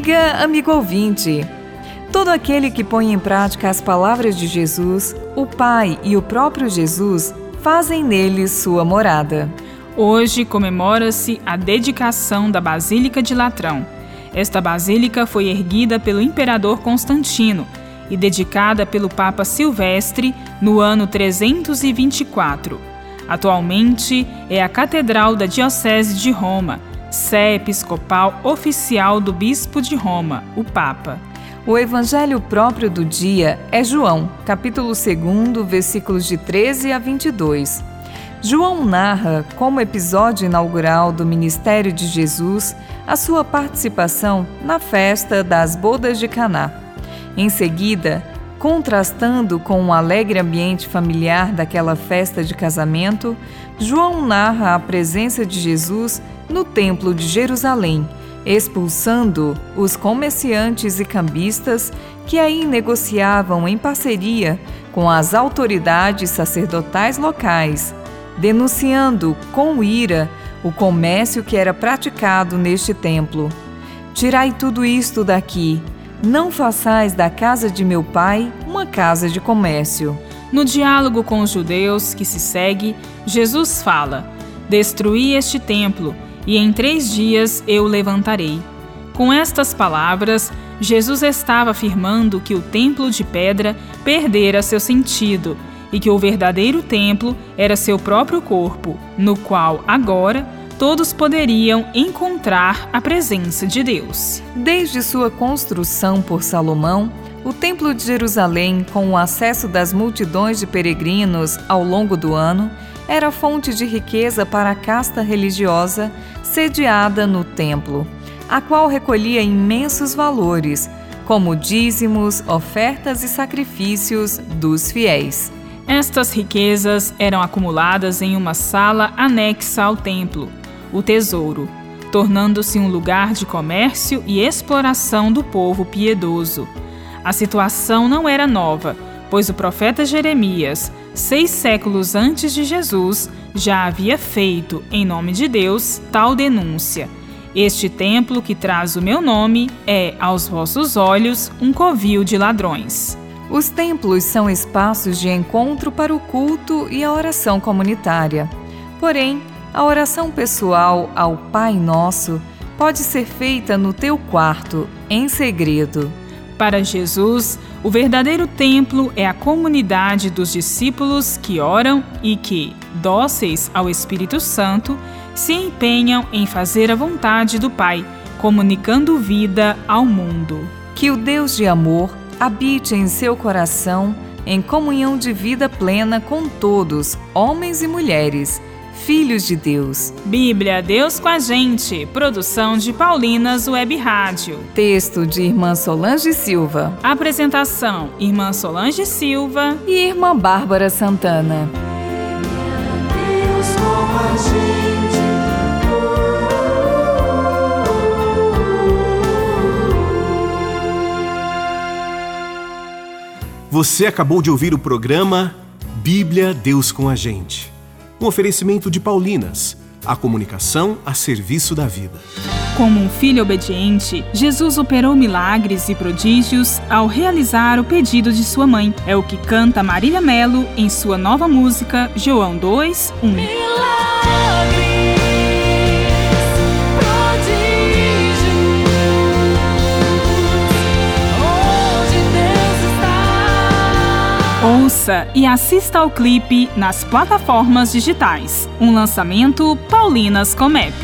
Amiga, amigo ouvinte, todo aquele que põe em prática as palavras de Jesus, o Pai e o próprio Jesus fazem nele sua morada. Hoje comemora-se a dedicação da Basílica de Latrão. Esta basílica foi erguida pelo imperador Constantino e dedicada pelo Papa Silvestre no ano 324. Atualmente é a Catedral da Diocese de Roma sé episcopal oficial do Bispo de Roma, o Papa. O evangelho próprio do dia é João, capítulo 2, versículos de 13 a 22. João narra, como episódio inaugural do ministério de Jesus, a sua participação na festa das bodas de Caná. Em seguida, Contrastando com o alegre ambiente familiar daquela festa de casamento, João narra a presença de Jesus no Templo de Jerusalém, expulsando os comerciantes e cambistas que aí negociavam em parceria com as autoridades sacerdotais locais, denunciando com ira o comércio que era praticado neste templo. Tirai tudo isto daqui não façais da casa de meu pai uma casa de comércio. No diálogo com os judeus que se segue, Jesus fala: Destruí este templo, e em três dias eu levantarei. Com estas palavras, Jesus estava afirmando que o templo de pedra perdera seu sentido e que o verdadeiro templo era seu próprio corpo, no qual agora todos poderiam encontrar a presença de Deus. Desde sua construção por Salomão, o Templo de Jerusalém, com o acesso das multidões de peregrinos ao longo do ano, era fonte de riqueza para a casta religiosa sediada no templo, a qual recolhia imensos valores, como dízimos, ofertas e sacrifícios dos fiéis. Estas riquezas eram acumuladas em uma sala anexa ao templo, o tesouro, tornando-se um lugar de comércio e exploração do povo piedoso. A situação não era nova, pois o profeta Jeremias, seis séculos antes de Jesus, já havia feito, em nome de Deus, tal denúncia. Este templo que traz o meu nome é, aos vossos olhos, um covil de ladrões. Os templos são espaços de encontro para o culto e a oração comunitária. Porém, a oração pessoal ao Pai Nosso pode ser feita no teu quarto, em segredo. Para Jesus, o verdadeiro templo é a comunidade dos discípulos que oram e que, dóceis ao Espírito Santo, se empenham em fazer a vontade do Pai, comunicando vida ao mundo. Que o Deus de amor habite em seu coração em comunhão de vida plena com todos, homens e mulheres filhos de Deus. Bíblia Deus com a gente. Produção de Paulinas Web Rádio. Texto de Irmã Solange Silva. Apresentação: Irmã Solange Silva e Irmã Bárbara Santana. Deus com a gente. Você acabou de ouvir o programa Bíblia Deus com a gente um oferecimento de Paulinas, a comunicação a serviço da vida. Como um filho obediente, Jesus operou milagres e prodígios ao realizar o pedido de sua mãe. É o que canta Marília Melo em sua nova música João 2, Ouça e assista ao clipe nas plataformas digitais. Um lançamento Paulinas Comep.